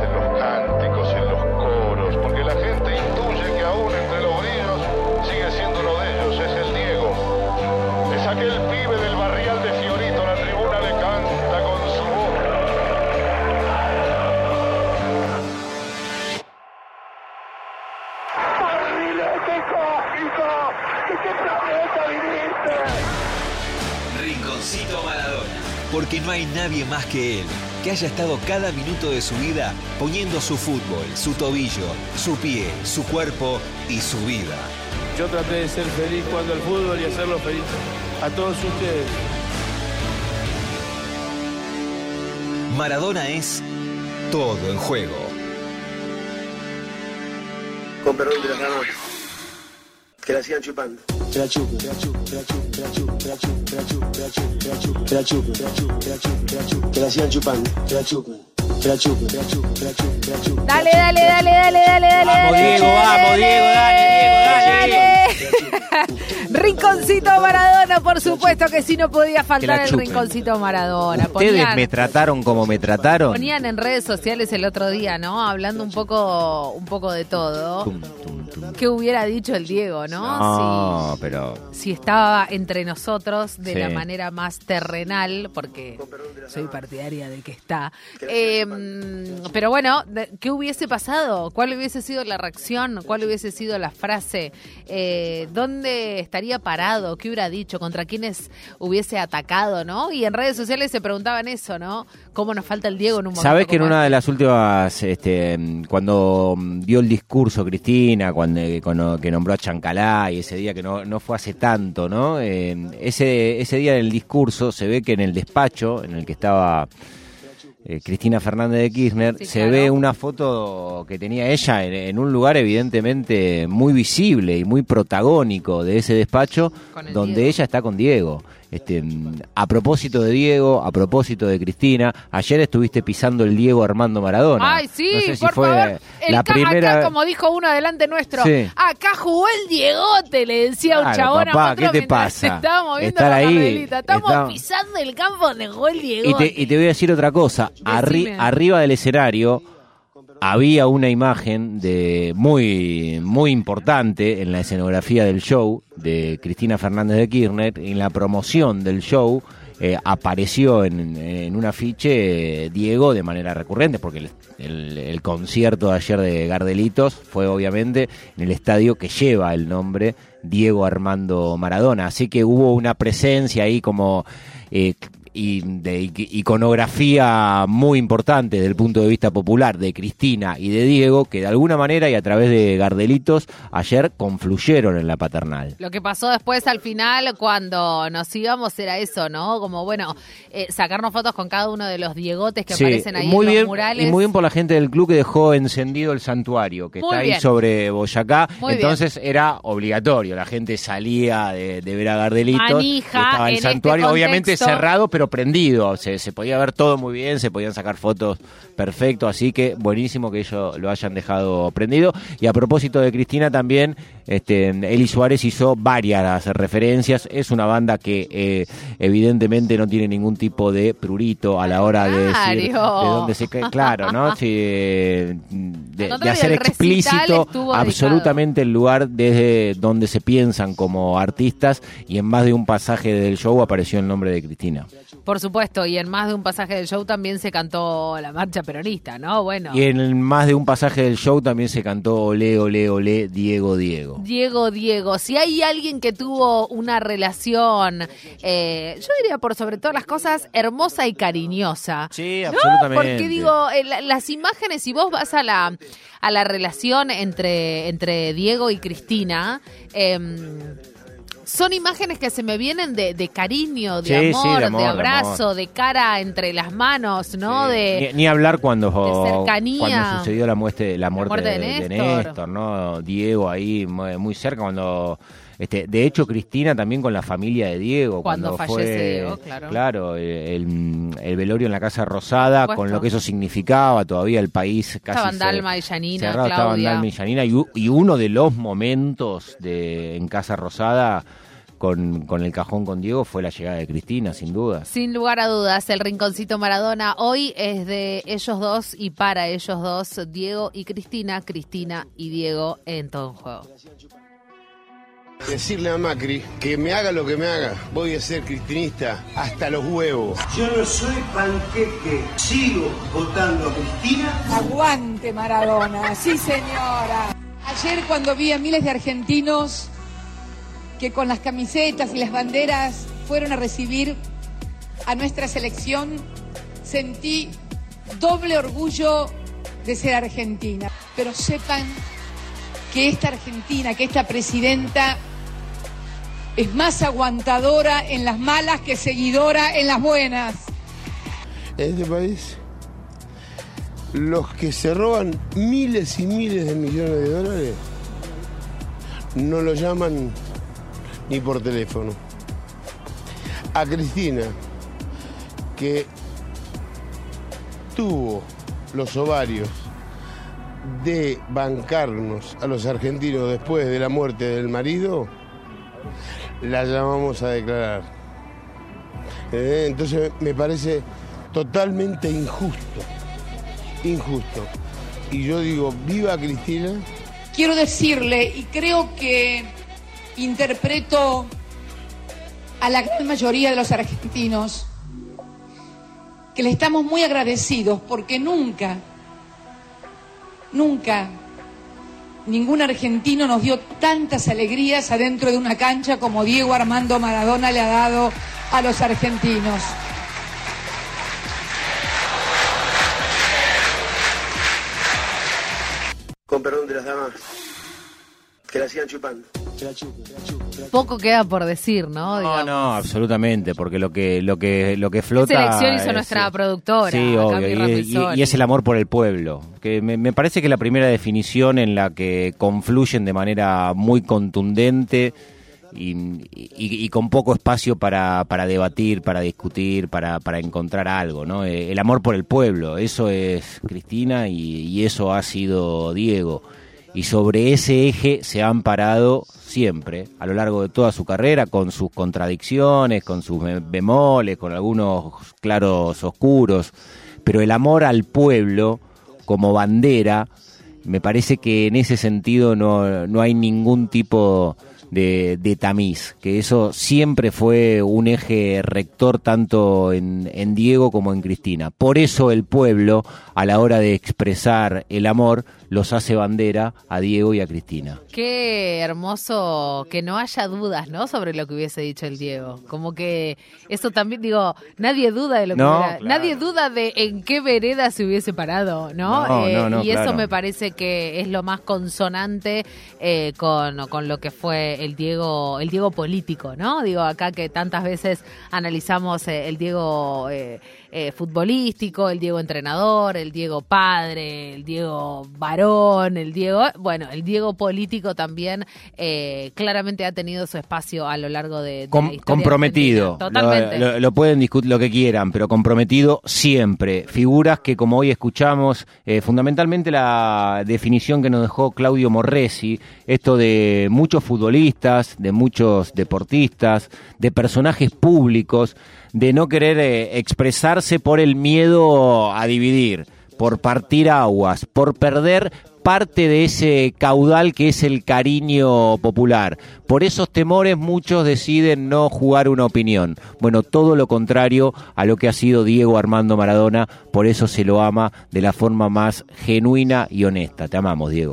en los cánticos, en los coros, porque la gente intuye que aún entre los brillos sigue siendo uno de ellos, es el Diego. Es aquel pibe del barrial de Fiorito, la tribuna le canta con su voz. ¡Barrilete cósmico! ¡De qué planeta viniste! Rinconcito Maradona, porque no hay nadie más que él que haya estado cada minuto de su vida poniendo su fútbol, su tobillo, su pie, su cuerpo y su vida. Yo traté de ser feliz jugando al fútbol y hacerlo feliz a todos ustedes. Maradona es todo en juego. Con perdón de la cama. Que la sigan chupando. Que la chupen, que la chupen, que la chupen, que la chupen, que la chupen, que la chupen, que la chupen, que la chupen, que la chupen, que la chupen, que la chupen, que la chupen, que la sigan chupando, que la chupen, que la chupen, que la chupen, que la chupen, que la chupen. Dale, dale, dale, dale, dale, dale. Vamos, dale. Diego, vamos, Diego, dale, Diego, dale. Rinconcito Maradona, por supuesto que sí no podía faltar el. Rinconcito Maradona. Ustedes Ponían- me trataron como me trataron. Ponían en redes sociales el otro día, ¿no? Hablando un poco, un poco de todo. Tum, tum, tum. ¿Qué hubiera dicho el Diego, no? No, pero Si, si estaba entre nosotros de Sí. la manera más terrenal, porque soy partidaria de que está. Eh, pero bueno, ¿qué hubiese pasado? ¿Cuál hubiese sido la reacción? ¿Cuál hubiese sido la frase? Eh, ¿Dónde estaría parado? ¿Qué hubiera dicho? ¿Contra quiénes hubiese atacado? ¿no? Y en redes sociales se preguntaban eso, ¿no? ¿Cómo nos falta el Diego en un momento? Sabes que en una de este? las últimas, este, cuando mm, dio el discurso Cristina, cuando, eh, cuando- que nombró a Chancalá y ese día que no, no fue hace tanto, ¿no? Eh, ese, ese día en el discurso se ve que en el despacho en el que estaba eh, Cristina Fernández de Kirchner, Sí, se claro. ve una foto que tenía ella en, en un lugar evidentemente muy visible y muy protagónico de ese despacho, el donde Diego. ella está con Diego. Este, a propósito de Diego, a propósito de Cristina, ayer estuviste pisando el Diego Armando Maradona. Ay, sí, No sé si por fue favor. El la ca- primera. Acá, como dijo uno adelante nuestro, Sí. acá jugó el Diegote, le decía un chabón papá, a otro ¿qué te pasa? Estábamos viendo Estar ahí. Estamos está- pisando el campo donde jugó el Y Diegote. te, y te voy a decir otra cosa. Arriba del escenario había una imagen de muy muy importante en la escenografía del show de Cristina Fernández de Kirchner. En la promoción del show eh, apareció en, en un afiche eh, Diego de manera recurrente, porque el concierto de ayer de Gardelitos fue obviamente en el estadio que lleva el nombre Diego Armando Maradona. Así que hubo una presencia ahí como... eh, y de ic- iconografía muy importante desde el punto de vista popular de Cristina y de Diego, que de alguna manera y a través de Gardelitos ayer confluyeron en la paternal. Lo que pasó después al final cuando nos íbamos era eso, ¿no? Como, bueno, eh, sacarnos fotos con cada uno de los diegotes que Sí, aparecen ahí muy en bien, los murales. Y muy bien por la gente del club que dejó encendido el santuario, que Muy está ahí bien. sobre Boyacá. Muy Entonces era obligatorio, la gente salía de, de ver a Gardelitos. Manija estaba el en este santuario, obviamente cerrado, pero prendido. Se, se podía ver todo muy bien, se podían sacar fotos perfecto, así que buenísimo que ellos lo hayan dejado prendido. Y a propósito de Cristina también, este, Eli Suárez hizo varias referencias. Es una banda que eh, evidentemente no tiene ningún tipo de prurito a la hora de decir de Claro. dónde se cae. Claro, ¿no? Sí, eh, de, hacer explícito absolutamente el lugar desde donde se piensan como artistas y en más de un pasaje del show apareció el nombre de Cristina. Por supuesto, y en más de un pasaje del show también se cantó la marcha peronista, ¿no? Bueno. Y en más de un pasaje del show también se cantó Olé, Olé, Olé, Diego, Diego. Diego, Diego, si hay alguien que tuvo una relación, eh, yo diría por sobre todas las cosas, hermosa y cariñosa. Sí, ¿no? absolutamente. Porque digo, eh, la- las imágenes, si vos vas a la, a la relación entre, entre Diego y Cristina, em, son imágenes que se me vienen de, de cariño, de, Sí, amor, de de, amor, de abrazo, de cara entre las manos, ¿no? Sí. De, ni, ni hablar cuando, cercanía. cuando sucedió la muerte, la muerte, muerte de Néstor. Néstor, ¿no? Diego ahí muy cerca cuando este, de hecho Cristina también con la familia de Diego Cuando cuando, fallece fue Diego, claro. el, el velorio en la casa Rosada con lo que eso significaba todavía el país casi Estaban Dalma y Janina, cerrado, estaban Claudia. Dalma y Janina y, u- y uno de los momentos de en casa Rosada con, con el cajón con Diego fue la llegada de Cristina sin duda Sin lugar a dudas, el Rinconcito Maradona hoy es de ellos dos y para ellos dos, Diego y Cristina, Cristina y Diego en todo un juego. Decirle a Macri que me haga lo que me haga, voy a ser cristinista hasta los huevos. Yo no soy panqueque, sigo votando a Cristina. Aguante Maradona, sí señora. Ayer cuando vi a miles de argentinos que con las camisetas y las banderas fueron a recibir a nuestra selección, sentí doble orgullo de ser argentina. Pero sepan que esta Argentina, que esta presidenta es más aguantadora en las malas que seguidora en las buenas. En este país, los que se roban miles y miles de millones de dólares no lo llaman ni por teléfono. A Cristina, que tuvo los ovarios de bancarnos a los argentinos después de la muerte del marido, la llamamos a declarar. Eh, entonces me parece totalmente injusto, injusto. Y yo digo, viva Cristina. Quiero decirle, y creo que interpreto a la gran mayoría de los argentinos, que le estamos muy agradecidos porque nunca, nunca ningún argentino nos dio tantas alegrías adentro de una cancha como Diego Armando Maradona le ha dado a los argentinos. Con perdón de las damas, que la sigan chupando. Poco queda por decir, ¿no? No, no, absolutamente, porque lo que lo que lo que flota. Esa elección hizo nuestra productora. Sí, obvio, y, es el amor por el pueblo. Que me, parece que es la primera definición en la que confluyen de manera muy contundente. Y, con poco espacio para, para debatir, para discutir, para, para encontrar algo, ¿no? Eh, el amor por el pueblo, eso es Cristina y eso ha sido Diego y sobre ese eje se han parado siempre, a lo largo de toda su carrera, con sus contradicciones, con sus bemoles, con algunos claros oscuros, pero el amor al pueblo como bandera, me parece que en ese sentido no, no hay ningún tipo de, de, tamiz, que eso siempre fue un eje rector tanto en, en Diego como en Cristina. Por eso el pueblo, a la hora de expresar el amor, los hace bandera a Diego y a Cristina. Qué hermoso que no haya dudas, ¿no? Sobre lo que hubiese dicho el Diego. Como que eso también, digo, nadie duda de lo que hubiera, Nadie duda de en qué vereda se hubiese parado, ¿no? eh, y eso me parece que es lo más consonante eh, con, con lo que fue el Diego, el Diego político, ¿no? Digo, acá que tantas veces analizamos eh, el Diego eh, eh, futbolístico, el Diego entrenador, el Diego padre, el Diego varón, el Diego, bueno, el Diego político también eh, claramente ha tenido su espacio a lo largo de, comprometido. Totalmente. Lo, pueden discutir lo que quieran, pero comprometido siempre. Figuras que como hoy escuchamos, fundamentalmente la definición que nos dejó Claudio Morresi, esto de muchos de muchos deportistas, de personajes públicos de no querer eh, expresarse por el miedo a dividir, por partir aguas, por perder parte de ese caudal que es el cariño popular. Por esos temores muchos deciden no jugar una opinión. Bueno, todo lo contrario a lo que ha sido Diego Armando Maradona, por eso se lo ama de la forma más genuina y honesta. Te amamos, Diego.